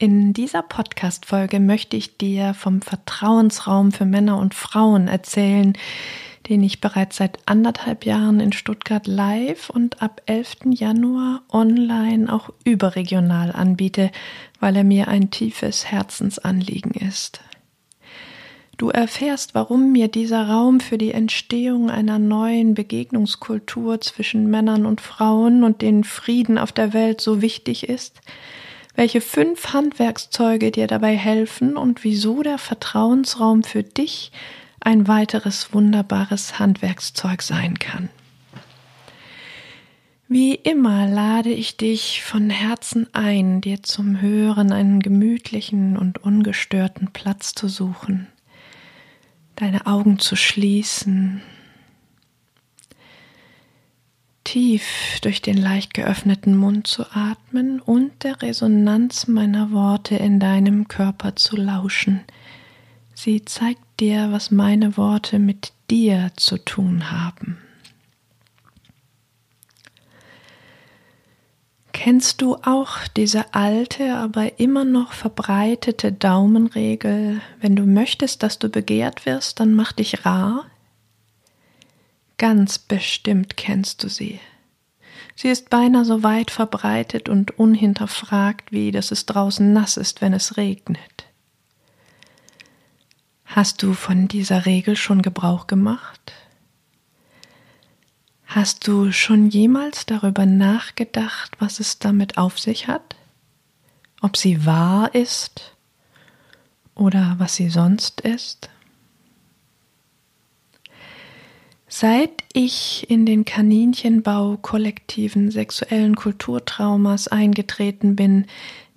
In dieser Podcast-Folge möchte ich dir vom Vertrauensraum für Männer und Frauen erzählen, den ich bereits seit anderthalb Jahren in Stuttgart live und ab 11. Januar online auch überregional anbiete, weil er mir ein tiefes Herzensanliegen ist. Du erfährst, warum mir dieser Raum für die Entstehung einer neuen Begegnungskultur zwischen Männern und Frauen und den Frieden auf der Welt so wichtig ist, welche fünf Handwerkszeuge dir dabei helfen und wieso der Vertrauensraum für dich ein weiteres wunderbares Handwerkszeug sein kann. Wie immer lade ich dich von Herzen ein, dir zum Hören einen gemütlichen und ungestörten Platz zu suchen, deine Augen zu schließen tief durch den leicht geöffneten Mund zu atmen und der Resonanz meiner Worte in deinem Körper zu lauschen. Sie zeigt dir, was meine Worte mit dir zu tun haben. Kennst du auch diese alte, aber immer noch verbreitete Daumenregel, wenn du möchtest, dass du begehrt wirst, dann mach dich rar, Ganz bestimmt kennst du sie. Sie ist beinahe so weit verbreitet und unhinterfragt, wie dass es draußen nass ist, wenn es regnet. Hast du von dieser Regel schon Gebrauch gemacht? Hast du schon jemals darüber nachgedacht, was es damit auf sich hat? Ob sie wahr ist oder was sie sonst ist? Seit ich in den Kaninchenbau kollektiven sexuellen Kulturtraumas eingetreten bin,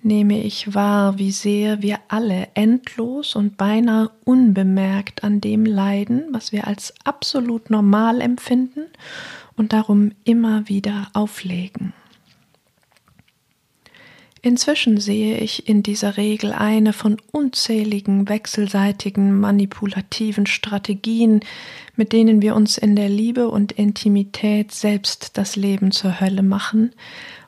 nehme ich wahr, wie sehr wir alle endlos und beinahe unbemerkt an dem leiden, was wir als absolut normal empfinden und darum immer wieder auflegen. Inzwischen sehe ich in dieser Regel eine von unzähligen wechselseitigen manipulativen Strategien, mit denen wir uns in der Liebe und Intimität selbst das Leben zur Hölle machen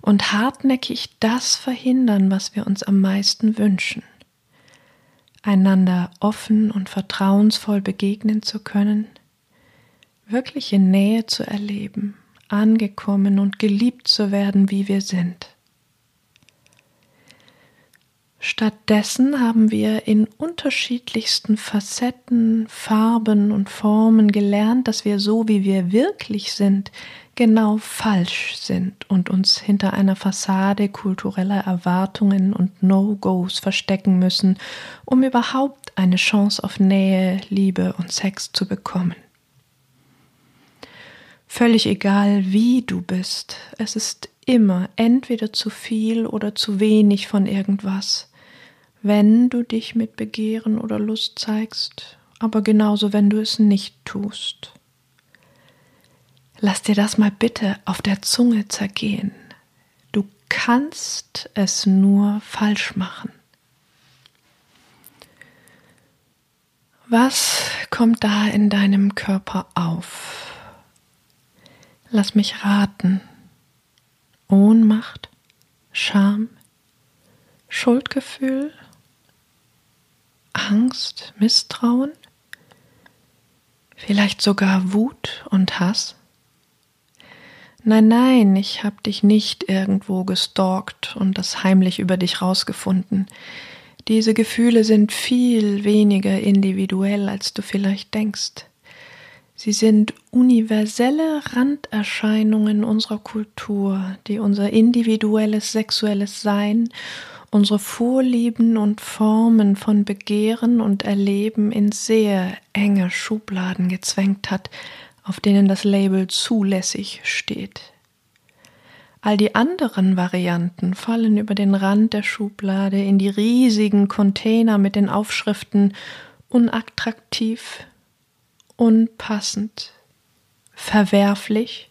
und hartnäckig das verhindern, was wir uns am meisten wünschen. Einander offen und vertrauensvoll begegnen zu können, wirkliche Nähe zu erleben, angekommen und geliebt zu werden, wie wir sind. Stattdessen haben wir in unterschiedlichsten Facetten, Farben und Formen gelernt, dass wir so, wie wir wirklich sind, genau falsch sind und uns hinter einer Fassade kultureller Erwartungen und No-Gos verstecken müssen, um überhaupt eine Chance auf Nähe, Liebe und Sex zu bekommen. Völlig egal, wie du bist, es ist immer entweder zu viel oder zu wenig von irgendwas wenn du dich mit Begehren oder Lust zeigst, aber genauso, wenn du es nicht tust. Lass dir das mal bitte auf der Zunge zergehen. Du kannst es nur falsch machen. Was kommt da in deinem Körper auf? Lass mich raten. Ohnmacht, Scham, Schuldgefühl, Angst, Misstrauen, vielleicht sogar Wut und Hass? Nein, nein, ich habe dich nicht irgendwo gestalkt und das heimlich über dich rausgefunden. Diese Gefühle sind viel weniger individuell, als du vielleicht denkst. Sie sind universelle Randerscheinungen unserer Kultur, die unser individuelles sexuelles Sein unsere Vorlieben und Formen von Begehren und Erleben in sehr enge Schubladen gezwängt hat, auf denen das Label zulässig steht. All die anderen Varianten fallen über den Rand der Schublade in die riesigen Container mit den Aufschriften unattraktiv, unpassend, verwerflich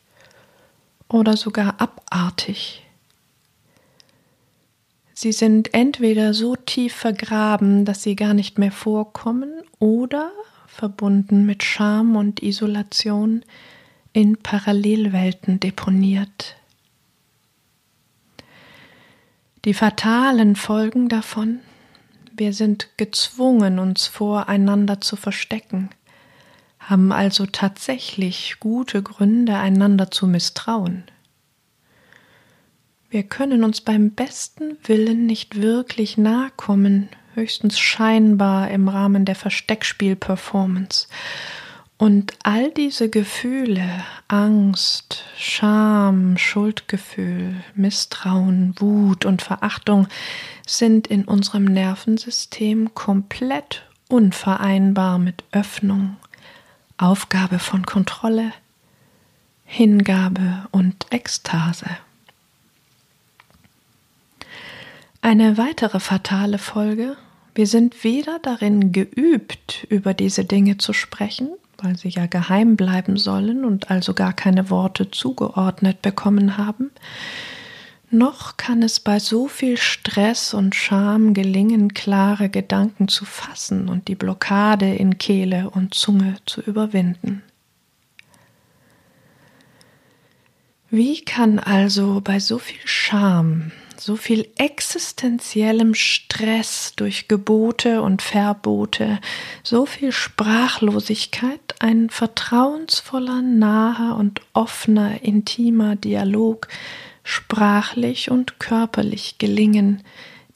oder sogar abartig. Sie sind entweder so tief vergraben, dass sie gar nicht mehr vorkommen, oder verbunden mit Scham und Isolation in Parallelwelten deponiert. Die fatalen Folgen davon, wir sind gezwungen, uns voreinander zu verstecken, haben also tatsächlich gute Gründe, einander zu misstrauen. Wir können uns beim besten Willen nicht wirklich nahe kommen, höchstens scheinbar im Rahmen der Versteckspiel-Performance. Und all diese Gefühle, Angst, Scham, Schuldgefühl, Misstrauen, Wut und Verachtung, sind in unserem Nervensystem komplett unvereinbar mit Öffnung, Aufgabe von Kontrolle, Hingabe und Ekstase. Eine weitere fatale Folge, wir sind weder darin geübt, über diese Dinge zu sprechen, weil sie ja geheim bleiben sollen und also gar keine Worte zugeordnet bekommen haben, noch kann es bei so viel Stress und Scham gelingen, klare Gedanken zu fassen und die Blockade in Kehle und Zunge zu überwinden. Wie kann also bei so viel Scham, so viel existenziellem Stress durch Gebote und Verbote, so viel Sprachlosigkeit ein vertrauensvoller, naher und offener, intimer Dialog sprachlich und körperlich gelingen,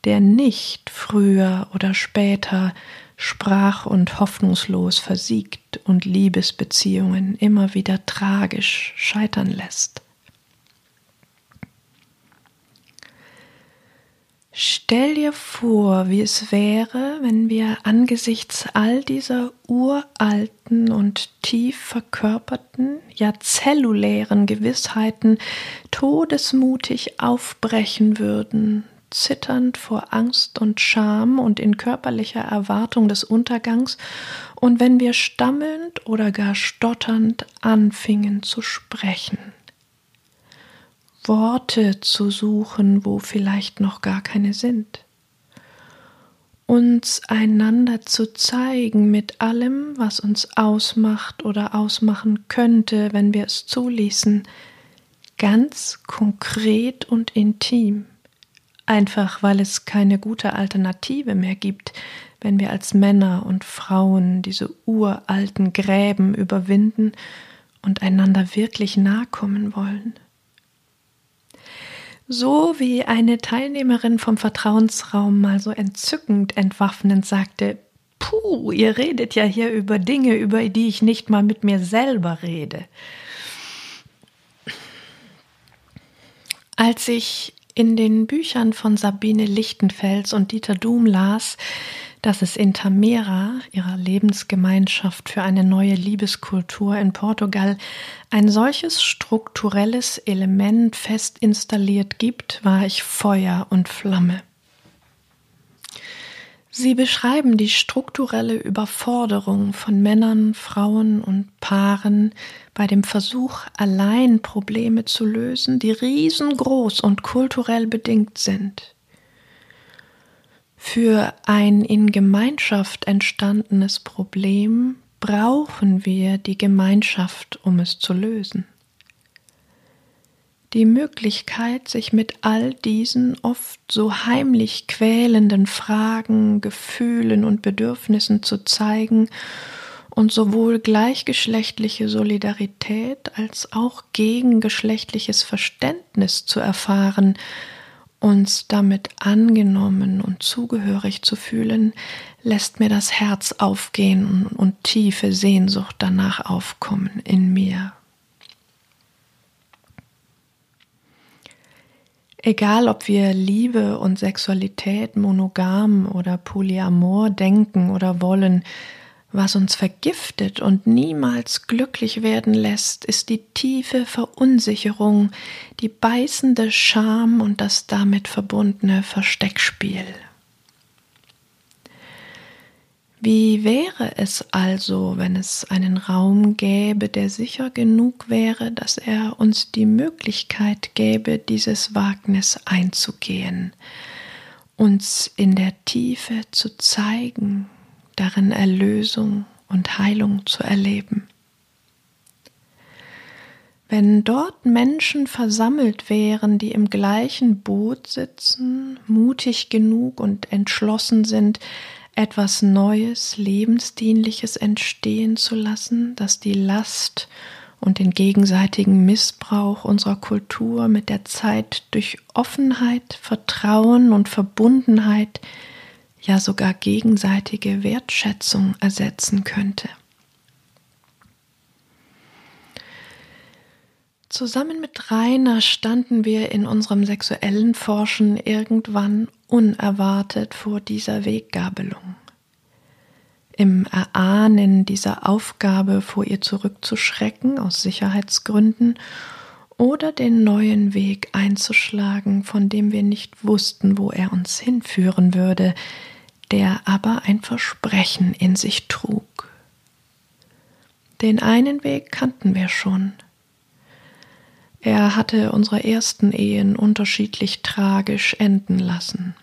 der nicht früher oder später sprach und hoffnungslos versiegt und Liebesbeziehungen immer wieder tragisch scheitern lässt. Stell dir vor, wie es wäre, wenn wir angesichts all dieser uralten und tief verkörperten, ja zellulären Gewissheiten todesmutig aufbrechen würden, zitternd vor Angst und Scham und in körperlicher Erwartung des Untergangs, und wenn wir stammelnd oder gar stotternd anfingen zu sprechen. Worte zu suchen, wo vielleicht noch gar keine sind. Uns einander zu zeigen mit allem, was uns ausmacht oder ausmachen könnte, wenn wir es zuließen, ganz konkret und intim, einfach weil es keine gute Alternative mehr gibt, wenn wir als Männer und Frauen diese uralten Gräben überwinden und einander wirklich nahe kommen wollen. So wie eine Teilnehmerin vom Vertrauensraum mal so entzückend entwaffnend sagte, Puh, ihr redet ja hier über Dinge, über die ich nicht mal mit mir selber rede. Als ich in den Büchern von Sabine Lichtenfels und Dieter Doom las, dass es in Tamera, ihrer Lebensgemeinschaft für eine neue Liebeskultur in Portugal, ein solches strukturelles Element fest installiert gibt, war ich Feuer und Flamme. Sie beschreiben die strukturelle Überforderung von Männern, Frauen und Paaren bei dem Versuch, allein Probleme zu lösen, die riesengroß und kulturell bedingt sind. Für ein in Gemeinschaft entstandenes Problem brauchen wir die Gemeinschaft, um es zu lösen. Die Möglichkeit, sich mit all diesen oft so heimlich quälenden Fragen, Gefühlen und Bedürfnissen zu zeigen und sowohl gleichgeschlechtliche Solidarität als auch gegengeschlechtliches Verständnis zu erfahren, uns damit angenommen und zugehörig zu fühlen, lässt mir das Herz aufgehen und tiefe Sehnsucht danach aufkommen in mir. Egal, ob wir Liebe und Sexualität monogam oder polyamor denken oder wollen, Was uns vergiftet und niemals glücklich werden lässt, ist die tiefe Verunsicherung, die beißende Scham und das damit verbundene Versteckspiel. Wie wäre es also, wenn es einen Raum gäbe, der sicher genug wäre, dass er uns die Möglichkeit gäbe, dieses Wagnis einzugehen, uns in der Tiefe zu zeigen, darin Erlösung und Heilung zu erleben? Wenn dort Menschen versammelt wären, die im gleichen Boot sitzen, mutig genug und entschlossen sind, etwas Neues, Lebensdienliches entstehen zu lassen, das die Last und den gegenseitigen Missbrauch unserer Kultur mit der Zeit durch Offenheit, Vertrauen und Verbundenheit, ja sogar gegenseitige Wertschätzung ersetzen könnte. Zusammen mit Rainer standen wir in unserem sexuellen Forschen irgendwann unerwartet vor dieser Weggabelung. Im Erahnen dieser Aufgabe vor ihr zurückzuschrecken aus Sicherheitsgründen oder den neuen Weg einzuschlagen, von dem wir nicht wussten, wo er uns hinführen würde, der aber ein Versprechen in sich trug. Den einen Weg kannten wir schon, er hatte unsere ersten Ehen unterschiedlich tragisch enden lassen.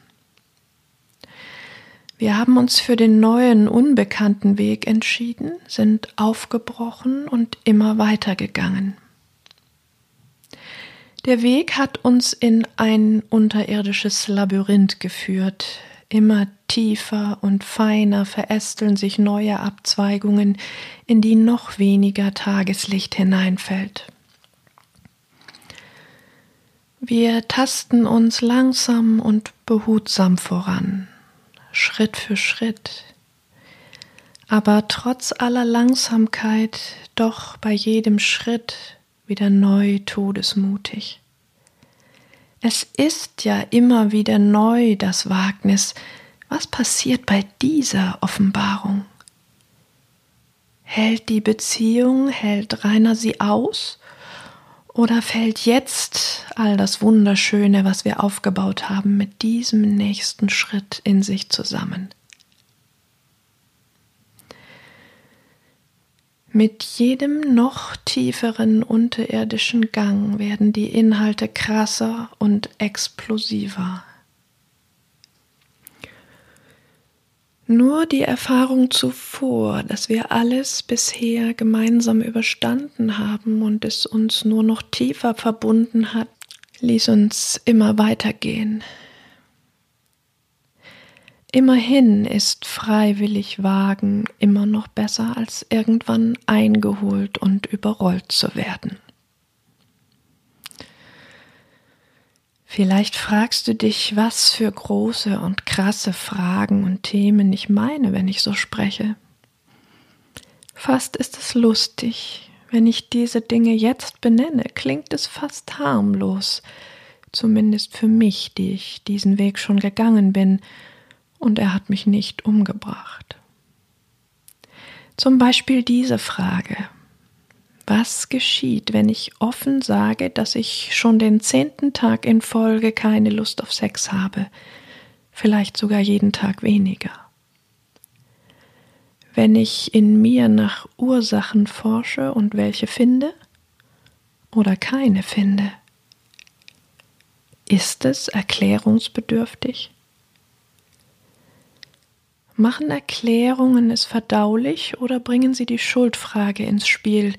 Wir haben uns für den neuen, unbekannten Weg entschieden, sind aufgebrochen und immer weitergegangen. Der Weg hat uns in ein unterirdisches Labyrinth geführt. Immer tiefer und feiner verästeln sich neue Abzweigungen, in die noch weniger Tageslicht hineinfällt. Wir tasten uns langsam und behutsam voran, Schritt für Schritt, aber trotz aller Langsamkeit doch bei jedem Schritt wieder neu todesmutig. Es ist ja immer wieder neu das Wagnis, was passiert bei dieser Offenbarung? Hält die Beziehung, hält Rainer sie aus oder fällt jetzt all das Wunderschöne, was wir aufgebaut haben, mit diesem nächsten Schritt in sich zusammen? Mit jedem noch tieferen unterirdischen Gang werden die Inhalte krasser und explosiver. Nur die Erfahrung zuvor, dass wir alles bisher gemeinsam überstanden haben und es uns nur noch tiefer verbunden hat, ließ uns immer weitergehen. Immerhin ist freiwillig wagen immer noch besser als irgendwann eingeholt und überrollt zu werden. Vielleicht fragst du dich, was für große und krasse Fragen und Themen ich meine, wenn ich so spreche. Fast ist es lustig, wenn ich diese Dinge jetzt benenne, klingt es fast harmlos, zumindest für mich, die ich diesen Weg schon gegangen bin, und er hat mich nicht umgebracht. Zum Beispiel diese Frage, was geschieht, wenn ich offen sage, dass ich schon den zehnten Tag in Folge keine Lust auf Sex habe, vielleicht sogar jeden Tag weniger? Wenn ich in mir nach Ursachen forsche und welche finde oder keine finde, ist es erklärungsbedürftig? Machen Erklärungen es verdaulich oder bringen sie die Schuldfrage ins Spiel,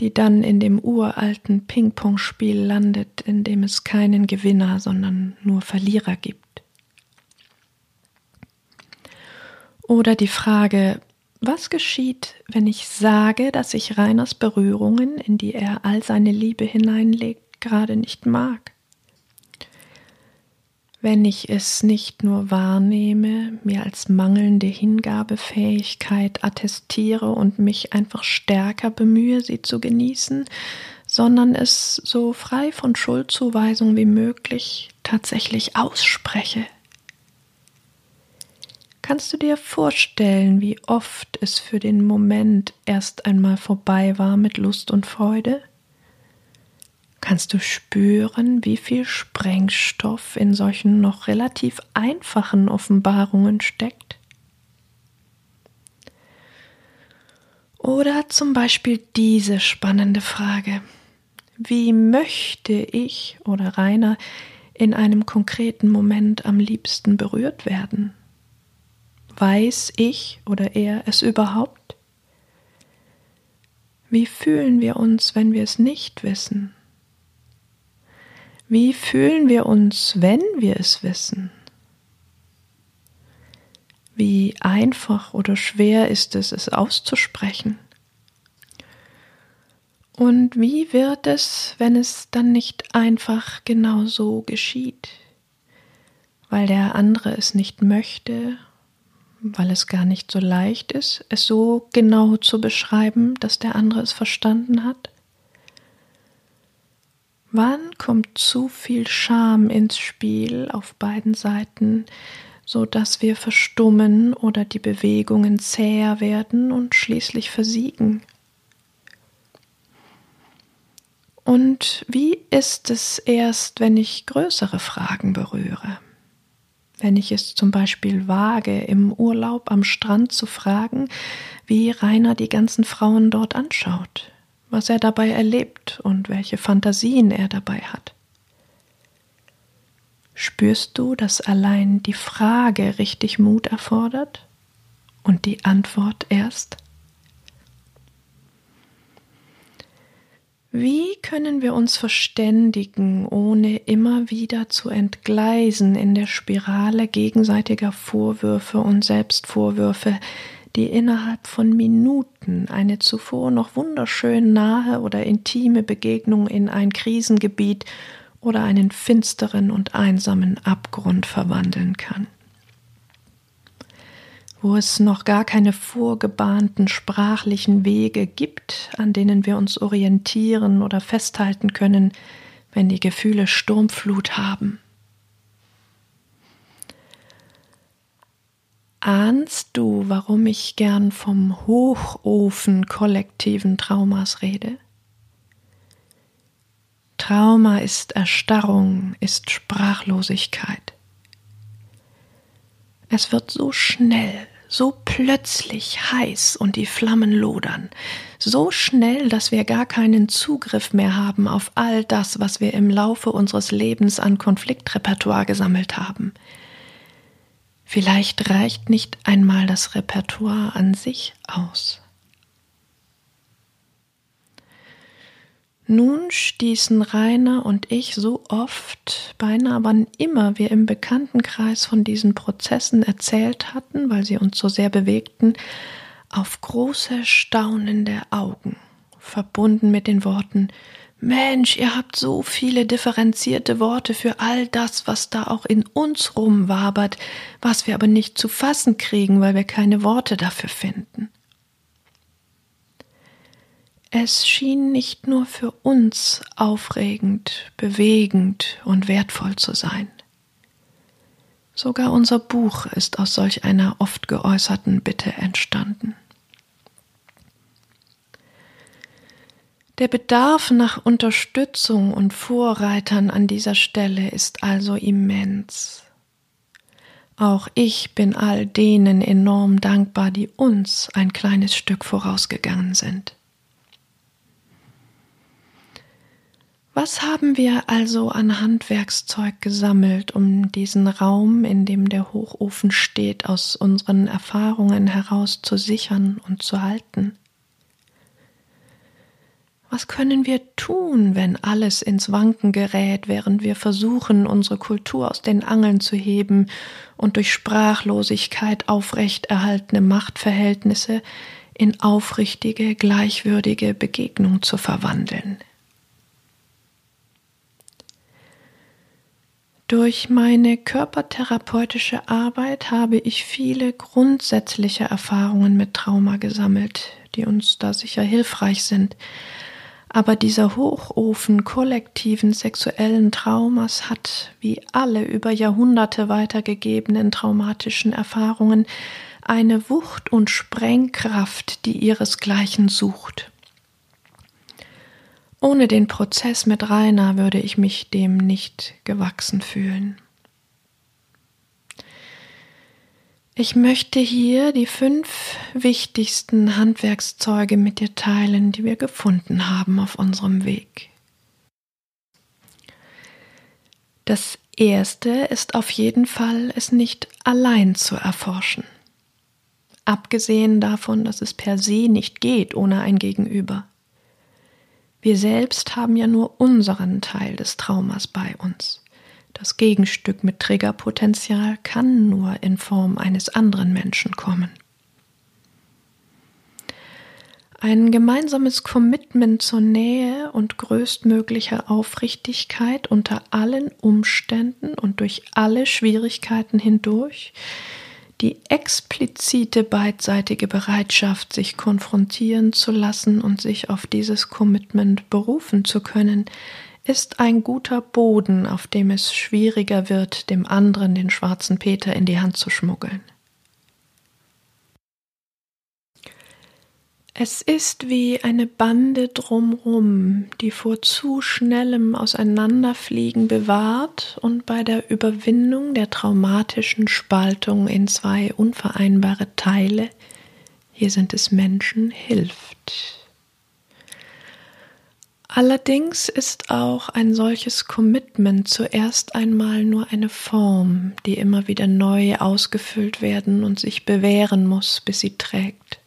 die dann in dem uralten Ping-Pong-Spiel landet, in dem es keinen Gewinner, sondern nur Verlierer gibt. Oder die Frage, was geschieht, wenn ich sage, dass ich Reiners Berührungen, in die er all seine Liebe hineinlegt, gerade nicht mag? Wenn ich es nicht nur wahrnehme, mir als mangelnde Hingabefähigkeit attestiere und mich einfach stärker bemühe, sie zu genießen, sondern es so frei von Schuldzuweisung wie möglich tatsächlich ausspreche. Kannst du dir vorstellen, wie oft es für den Moment erst einmal vorbei war mit Lust und Freude? Kannst du spüren, wie viel Sprengstoff in solchen noch relativ einfachen Offenbarungen steckt? Oder zum Beispiel diese spannende Frage. Wie möchte ich oder Rainer in einem konkreten Moment am liebsten berührt werden? Weiß ich oder er es überhaupt? Wie fühlen wir uns, wenn wir es nicht wissen? Wie fühlen wir uns, wenn wir es wissen? Wie einfach oder schwer ist es, es auszusprechen? Und wie wird es, wenn es dann nicht einfach genau so geschieht? Weil der andere es nicht möchte, weil es gar nicht so leicht ist, es so genau zu beschreiben, dass der andere es verstanden hat? Wann kommt zu viel Scham ins Spiel auf beiden Seiten, so dass wir verstummen oder die Bewegungen zäher werden und schließlich versiegen? Und wie ist es erst, wenn ich größere Fragen berühre? Wenn ich es zum Beispiel wage, im Urlaub am Strand zu fragen, wie Rainer die ganzen Frauen dort anschaut, was er dabei erlebt und welche Fantasien er dabei hat. Spürst du, dass allein die Frage richtig Mut erfordert und die Antwort erst? Wie können wir uns verständigen, ohne immer wieder zu entgleisen in der Spirale gegenseitiger Vorwürfe und Selbstvorwürfe, die innerhalb von Minuten eine zuvor noch wunderschön nahe oder intime Begegnung in ein Krisengebiet oder einen finsteren und einsamen Abgrund verwandeln kann? wo es noch gar keine vorgebahnten sprachlichen Wege gibt, an denen wir uns orientieren oder festhalten können, wenn die Gefühle Sturmflut haben. Ahnst du, warum ich gern vom Hochofen kollektiven Traumas rede? Trauma ist Erstarrung, ist Sprachlosigkeit. Es wird so schnell, so plötzlich heiß und die Flammen lodern, so schnell, dass wir gar keinen Zugriff mehr haben auf all das, was wir im Laufe unseres Lebens an Konfliktrepertoire gesammelt haben. Vielleicht reicht nicht einmal das Repertoire an sich aus. Nun stießen Rainer und ich so oft, beinahe wann immer wir im Bekanntenkreis von diesen Prozessen erzählt hatten, weil sie uns so sehr bewegten, auf große staunende Augen, verbunden mit den Worten Mensch, ihr habt so viele differenzierte Worte für all das, was da auch in uns rumwabert, was wir aber nicht zu fassen kriegen, weil wir keine Worte dafür finden. Es schien nicht nur für uns aufregend, bewegend und wertvoll zu sein. Sogar unser Buch ist aus solch einer oft geäußerten Bitte entstanden. Der Bedarf nach Unterstützung und Vorreitern an dieser Stelle ist also immens. Auch ich bin all denen enorm dankbar, die uns ein kleines Stück vorausgegangen sind. Was haben wir also an Handwerkszeug gesammelt, um diesen Raum, in dem der Hochofen steht, aus unseren Erfahrungen heraus zu sichern und zu halten? Was können wir tun, wenn alles ins Wanken gerät, während wir versuchen, unsere Kultur aus den Angeln zu heben und durch Sprachlosigkeit aufrechterhaltene Machtverhältnisse in aufrichtige, gleichwürdige Begegnung zu verwandeln? Durch meine körpertherapeutische Arbeit habe ich viele grundsätzliche Erfahrungen mit Trauma gesammelt, die uns da sicher hilfreich sind. Aber dieser Hochofen kollektiven sexuellen Traumas hat, wie alle über Jahrhunderte weitergegebenen traumatischen Erfahrungen, eine Wucht und Sprengkraft, die ihresgleichen sucht. Ohne den Prozess mit Rainer würde ich mich dem nicht gewachsen fühlen. Ich möchte hier die fünf wichtigsten Handwerkszeuge mit dir teilen, die wir gefunden haben auf unserem Weg. Das erste ist auf jeden Fall, es nicht allein zu erforschen. Abgesehen davon, dass es per se nicht geht ohne ein Gegenüber. Wir selbst haben ja nur unseren Teil des Traumas bei uns. Das Gegenstück mit Triggerpotenzial kann nur in Form eines anderen Menschen kommen. Ein gemeinsames Commitment zur Nähe und größtmöglicher Aufrichtigkeit unter allen Umständen und durch alle Schwierigkeiten hindurch, die explizite beidseitige Bereitschaft, sich konfrontieren zu lassen und sich auf dieses Commitment berufen zu können, ist ein guter Boden, auf dem es schwieriger wird, dem anderen den schwarzen Peter in die Hand zu schmuggeln. Es ist wie eine Bande drumrum, die vor zu schnellem Auseinanderfliegen bewahrt und bei der Überwindung der traumatischen Spaltung in zwei unvereinbare Teile, hier sind es Menschen, hilft. Allerdings ist auch ein solches Commitment zuerst einmal nur eine Form, die immer wieder neu ausgefüllt werden und sich bewähren muss, bis sie trägt.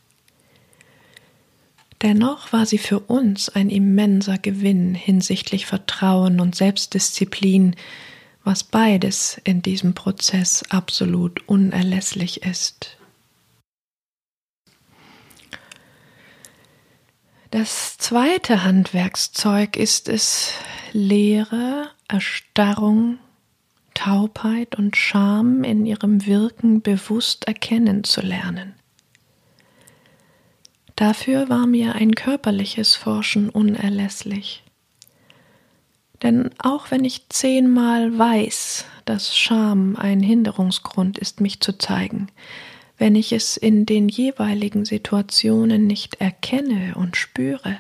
Dennoch war sie für uns ein immenser Gewinn hinsichtlich Vertrauen und Selbstdisziplin, was beides in diesem Prozess absolut unerlässlich ist. Das zweite Handwerkszeug ist es, Leere, Erstarrung, Taubheit und Scham in ihrem Wirken bewusst erkennen zu lernen. Dafür war mir ein körperliches Forschen unerlässlich. Denn auch wenn ich zehnmal weiß, dass Scham ein Hinderungsgrund ist, mich zu zeigen, wenn ich es in den jeweiligen Situationen nicht erkenne und spüre,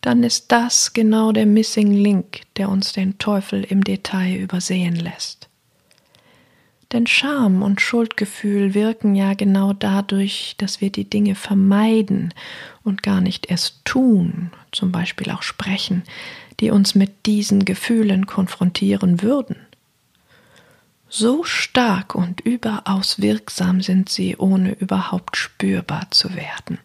dann ist das genau der Missing Link, der uns den Teufel im Detail übersehen lässt. Denn Scham und Schuldgefühl wirken ja genau dadurch, dass wir die Dinge vermeiden und gar nicht erst tun, zum Beispiel auch sprechen, die uns mit diesen Gefühlen konfrontieren würden. So stark und überaus wirksam sind sie, ohne überhaupt spürbar zu werden.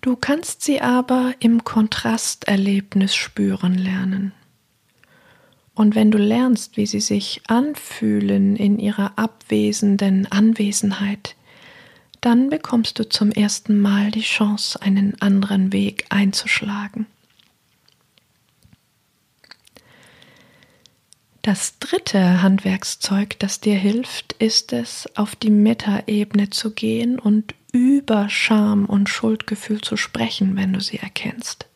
Du kannst sie aber im Kontrasterlebnis spüren lernen. Und wenn du lernst, wie sie sich anfühlen in ihrer abwesenden Anwesenheit, dann bekommst du zum ersten Mal die Chance, einen anderen Weg einzuschlagen. Das dritte Handwerkszeug, das dir hilft, ist es, auf die Metaebene zu gehen und über Scham und Schuldgefühl zu sprechen, wenn du sie erkennst.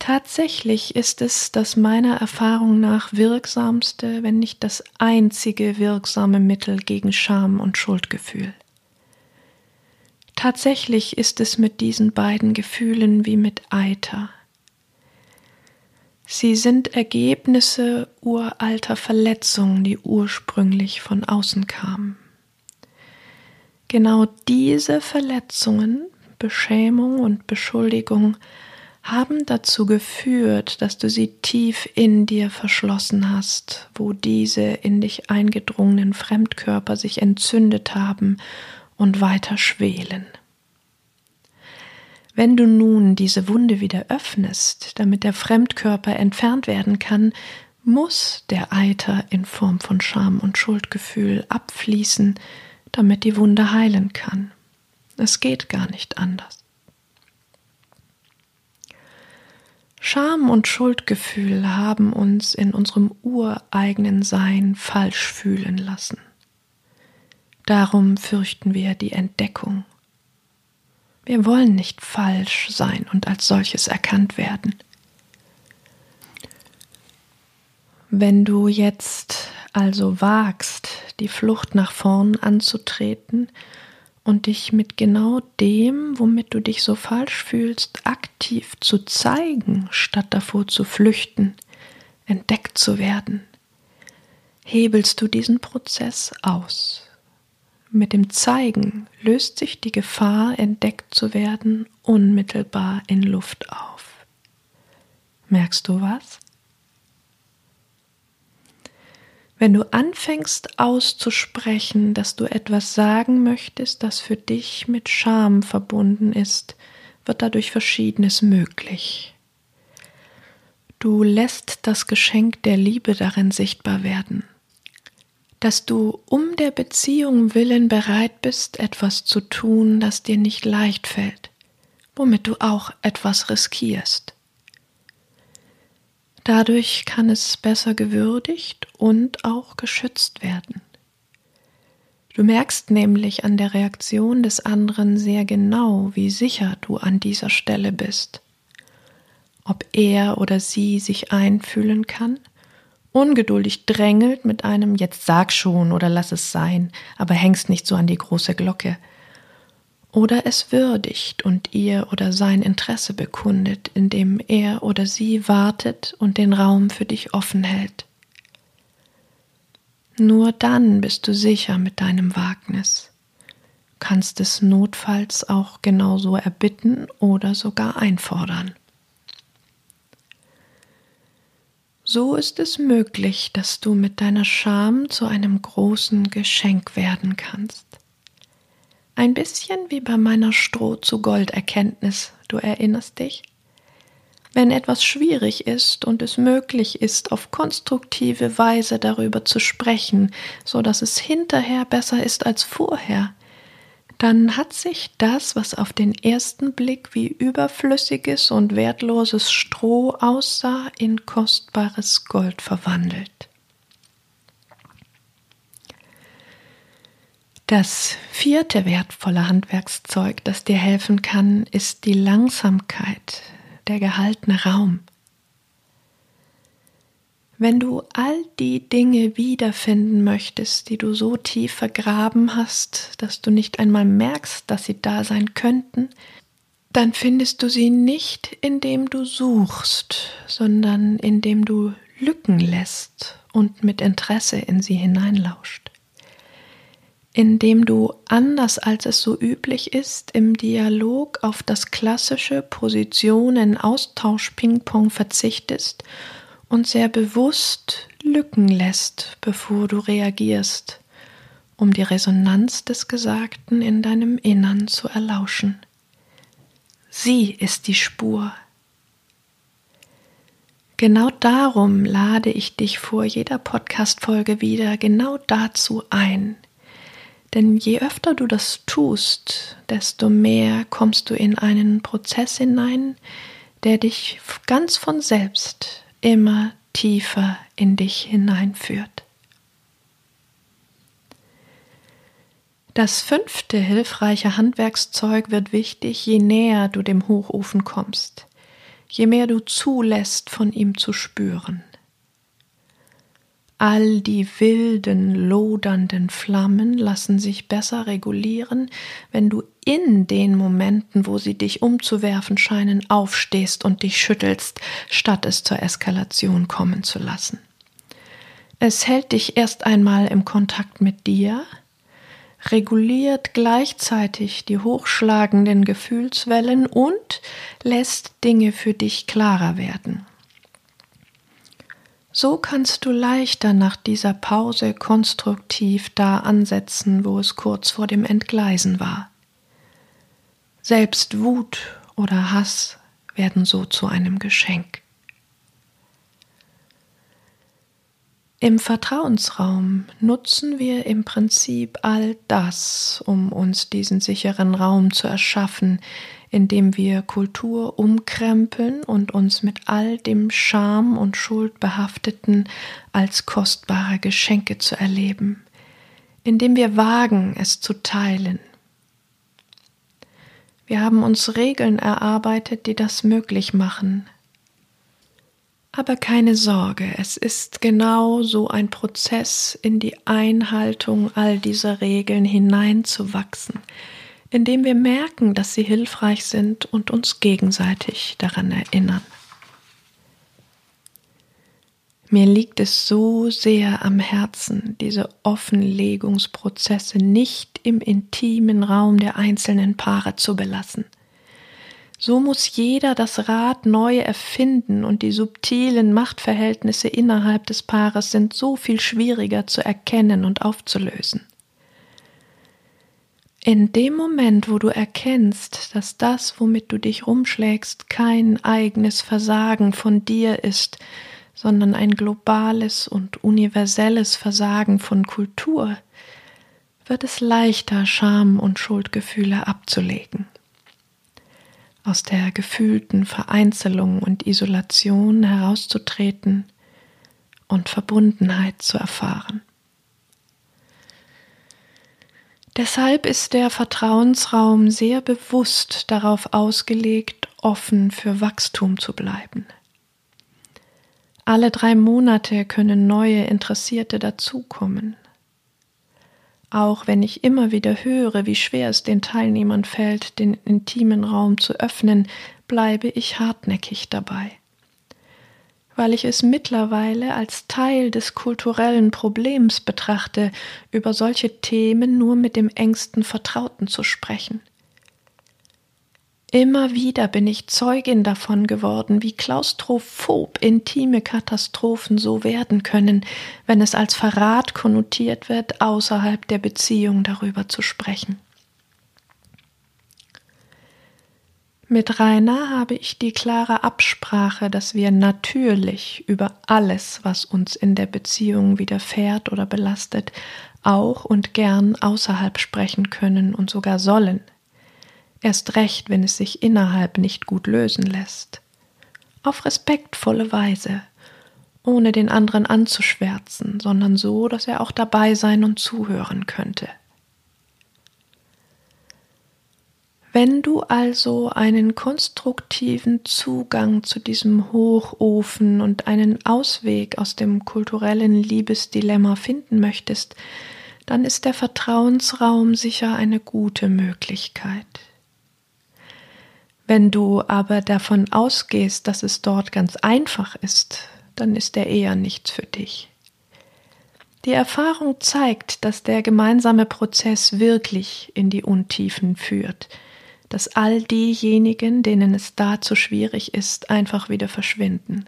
Tatsächlich ist es das meiner Erfahrung nach wirksamste, wenn nicht das einzige wirksame Mittel gegen Scham und Schuldgefühl. Tatsächlich ist es mit diesen beiden Gefühlen wie mit Eiter. Sie sind Ergebnisse uralter Verletzungen, die ursprünglich von außen kamen. Genau diese Verletzungen, Beschämung und Beschuldigung haben dazu geführt, dass du sie tief in dir verschlossen hast, wo diese in dich eingedrungenen Fremdkörper sich entzündet haben und weiter schwelen. Wenn du nun diese Wunde wieder öffnest, damit der Fremdkörper entfernt werden kann, muss der Eiter in Form von Scham und Schuldgefühl abfließen, damit die Wunde heilen kann. Es geht gar nicht anders. Scham und Schuldgefühl haben uns in unserem ureigenen Sein falsch fühlen lassen. Darum fürchten wir die Entdeckung Wir wollen nicht falsch sein und als solches erkannt werden. Wenn du jetzt also wagst, die Flucht nach vorn anzutreten und dich mit genau dem, womit du dich so falsch fühlst, aktiv zu zeigen, statt davor zu flüchten, entdeckt zu werden, hebelst du diesen Prozess aus. Mit dem Zeigen löst sich die Gefahr, entdeckt zu werden, unmittelbar in Luft auf. Merkst du was? Wenn du anfängst auszusprechen, dass du etwas sagen möchtest, das für dich mit Scham verbunden ist, wird dadurch Verschiedenes möglich. Du lässt das Geschenk der Liebe darin sichtbar werden dass du um der Beziehung willen bereit bist, etwas zu tun, das dir nicht leicht fällt, womit du auch etwas riskierst. Dadurch kann es besser gewürdigt und auch geschützt werden. Du merkst nämlich an der Reaktion des anderen sehr genau, wie sicher du an dieser Stelle bist, ob er oder sie sich einfühlen kann ungeduldig drängelt mit einem Jetzt sag schon oder lass es sein, aber hängst nicht so an die große Glocke. Oder es würdigt und ihr oder sein Interesse bekundet, indem er oder sie wartet und den Raum für dich offen hält. Nur dann bist du sicher mit deinem Wagnis, kannst es notfalls auch genauso erbitten oder sogar einfordern. So ist es möglich, dass du mit deiner Scham zu einem großen Geschenk werden kannst. Ein bisschen wie bei meiner Stroh zu Gold Erkenntnis, du erinnerst dich? Wenn etwas schwierig ist und es möglich ist, auf konstruktive Weise darüber zu sprechen, so dass es hinterher besser ist als vorher, dann hat sich das, was auf den ersten Blick wie überflüssiges und wertloses Stroh aussah, in kostbares Gold verwandelt. Das vierte wertvolle Handwerkszeug, das dir helfen kann, ist die Langsamkeit, der gehaltene Raum. Wenn du all die Dinge wiederfinden möchtest, die du so tief vergraben hast, dass du nicht einmal merkst, dass sie da sein könnten, dann findest du sie nicht, indem du suchst, sondern indem du Lücken lässt und mit Interesse in sie hineinlauscht. Indem du anders als es so üblich ist, im Dialog auf das klassische Positionen-Austausch-Ping-Pong verzichtest und sehr bewusst Lücken lässt, bevor du reagierst, um die Resonanz des Gesagten in deinem Innern zu erlauschen. Sie ist die Spur. Genau darum lade ich dich vor jeder Podcast-Folge wieder genau dazu ein. Denn je öfter du das tust, desto mehr kommst du in einen Prozess hinein, der dich ganz von selbst immer tiefer in dich hineinführt. Das fünfte hilfreiche Handwerkszeug wird wichtig, je näher du dem Hochofen kommst, je mehr du zulässt, von ihm zu spüren all die wilden, lodernden Flammen lassen sich besser regulieren, wenn du in den Momenten, wo sie dich umzuwerfen scheinen, aufstehst und dich schüttelst, statt es zur Eskalation kommen zu lassen. Es hält dich erst einmal im Kontakt mit dir, reguliert gleichzeitig die hochschlagenden Gefühlswellen und lässt Dinge für dich klarer werden. So kannst du leichter nach dieser Pause konstruktiv da ansetzen, wo es kurz vor dem Entgleisen war. Selbst Wut oder Hass werden so zu einem Geschenk. Im Vertrauensraum nutzen wir im Prinzip all das, um uns diesen sicheren Raum zu erschaffen, indem wir Kultur umkrempeln und uns mit all dem Scham und Schuld behafteten als kostbare Geschenke zu erleben, indem wir wagen, es zu teilen. Wir haben uns Regeln erarbeitet, die das möglich machen. Aber keine Sorge, es ist genau so ein Prozess, in die Einhaltung all dieser Regeln hineinzuwachsen, indem wir merken, dass sie hilfreich sind und uns gegenseitig daran erinnern. Mir liegt es so sehr am Herzen, diese Offenlegungsprozesse nicht im intimen Raum der einzelnen Paare zu belassen. So muss jeder das Rad neu erfinden und die subtilen Machtverhältnisse innerhalb des Paares sind so viel schwieriger zu erkennen und aufzulösen. In dem Moment, wo du erkennst, dass das, womit du dich rumschlägst, kein eigenes Versagen von dir ist, sondern ein globales und universelles Versagen von Kultur, wird es leichter, Scham und Schuldgefühle abzulegen. Aus der gefühlten Vereinzelung und Isolation herauszutreten und Verbundenheit zu erfahren. Deshalb ist der Vertrauensraum sehr bewusst darauf ausgelegt, offen für Wachstum zu bleiben. Alle drei Monate können neue Interessierte dazukommen. Auch wenn ich immer wieder höre, wie schwer es den Teilnehmern fällt, den intimen Raum zu öffnen, bleibe ich hartnäckig dabei. Weil ich es mittlerweile als Teil des kulturellen Problems betrachte, über solche Themen nur mit dem engsten Vertrauten zu sprechen. Immer wieder bin ich Zeugin davon geworden, wie klaustrophob intime Katastrophen so werden können, wenn es als Verrat konnotiert wird, außerhalb der Beziehung darüber zu sprechen. Mit Rainer habe ich die klare Absprache, dass wir natürlich über alles, was uns in der Beziehung widerfährt oder belastet, auch und gern außerhalb sprechen können und sogar sollen erst recht, wenn es sich innerhalb nicht gut lösen lässt. Auf respektvolle Weise, ohne den anderen anzuschwärzen, sondern so, dass er auch dabei sein und zuhören könnte. Wenn du also einen konstruktiven Zugang zu diesem Hochofen und einen Ausweg aus dem kulturellen Liebesdilemma finden möchtest, dann ist der Vertrauensraum sicher eine gute Möglichkeit. Wenn du aber davon ausgehst, dass es dort ganz einfach ist, dann ist er eher nichts für dich. Die Erfahrung zeigt, dass der gemeinsame Prozess wirklich in die Untiefen führt, dass all diejenigen, denen es da zu schwierig ist, einfach wieder verschwinden.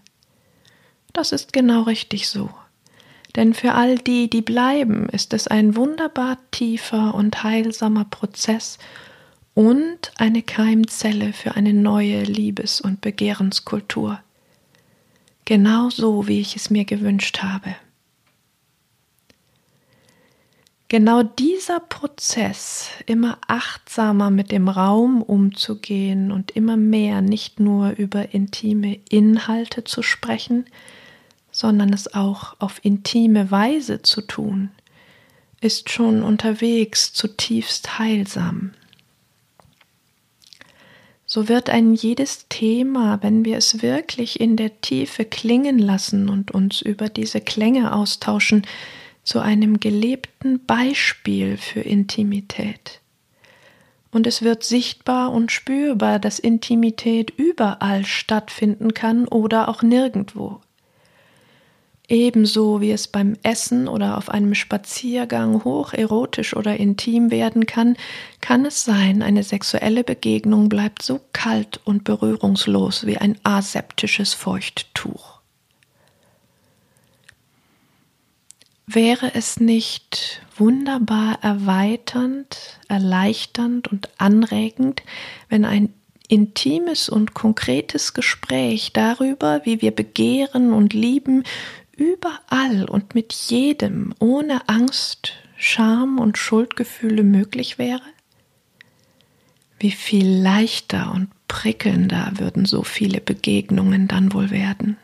Das ist genau richtig so. Denn für all die, die bleiben, ist es ein wunderbar tiefer und heilsamer Prozess, und eine Keimzelle für eine neue Liebes- und Begehrenskultur. Genau so, wie ich es mir gewünscht habe. Genau dieser Prozess, immer achtsamer mit dem Raum umzugehen und immer mehr nicht nur über intime Inhalte zu sprechen, sondern es auch auf intime Weise zu tun, ist schon unterwegs zutiefst heilsam so wird ein jedes Thema, wenn wir es wirklich in der Tiefe klingen lassen und uns über diese Klänge austauschen, zu einem gelebten Beispiel für Intimität. Und es wird sichtbar und spürbar, dass Intimität überall stattfinden kann oder auch nirgendwo. Ebenso wie es beim Essen oder auf einem Spaziergang hoch erotisch oder intim werden kann, kann es sein, eine sexuelle Begegnung bleibt so kalt und berührungslos wie ein aseptisches Feuchttuch. Wäre es nicht wunderbar erweiternd, erleichternd und anregend, wenn ein intimes und konkretes Gespräch darüber, wie wir begehren und lieben, überall und mit jedem ohne Angst, Scham und Schuldgefühle möglich wäre? Wie viel leichter und prickelnder würden so viele Begegnungen dann wohl werden?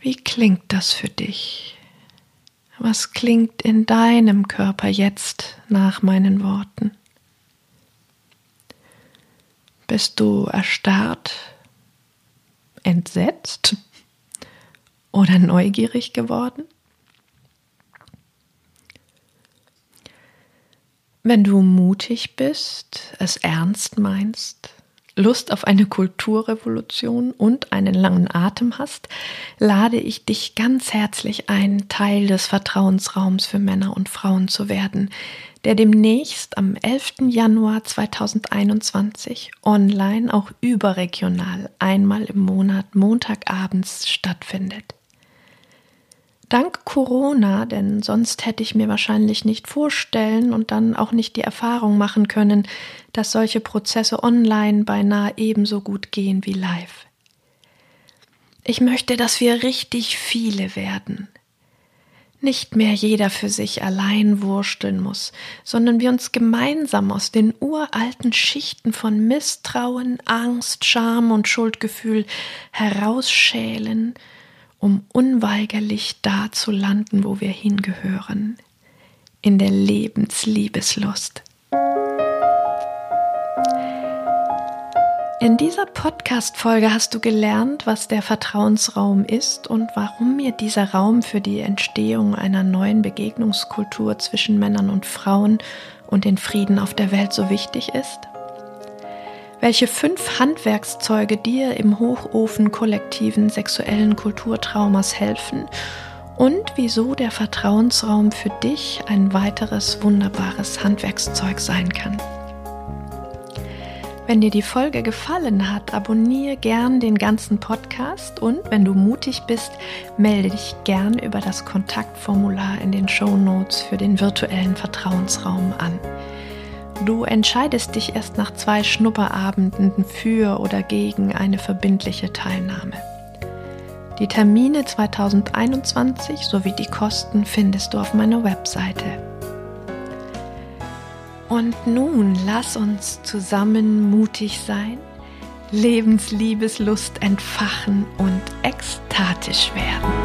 Wie klingt das für dich? Was klingt in deinem Körper jetzt nach meinen Worten? Bist du erstarrt, entsetzt oder neugierig geworden? Wenn du mutig bist, es ernst meinst, Lust auf eine Kulturrevolution und einen langen Atem hast, lade ich dich ganz herzlich ein, Teil des Vertrauensraums für Männer und Frauen zu werden, der demnächst am 11. Januar 2021 online auch überregional einmal im Monat Montagabends stattfindet. Dank Corona, denn sonst hätte ich mir wahrscheinlich nicht vorstellen und dann auch nicht die Erfahrung machen können, dass solche Prozesse online beinahe ebenso gut gehen wie live. Ich möchte, dass wir richtig viele werden. Nicht mehr jeder für sich allein wursteln muss, sondern wir uns gemeinsam aus den uralten Schichten von Misstrauen, Angst, Scham und Schuldgefühl herausschälen um unweigerlich da zu landen, wo wir hingehören, in der Lebensliebeslust. In dieser Podcast-Folge hast du gelernt, was der Vertrauensraum ist und warum mir dieser Raum für die Entstehung einer neuen Begegnungskultur zwischen Männern und Frauen und den Frieden auf der Welt so wichtig ist welche fünf Handwerkszeuge dir im Hochofen kollektiven sexuellen Kulturtraumas helfen und wieso der Vertrauensraum für dich ein weiteres wunderbares Handwerkszeug sein kann. Wenn dir die Folge gefallen hat, abonniere gern den ganzen Podcast und wenn du mutig bist, melde dich gern über das Kontaktformular in den Show Notes für den virtuellen Vertrauensraum an. Du entscheidest dich erst nach zwei Schnupperabenden für oder gegen eine verbindliche Teilnahme. Die Termine 2021 sowie die Kosten findest du auf meiner Webseite. Und nun lass uns zusammen mutig sein, Lebensliebeslust entfachen und ekstatisch werden.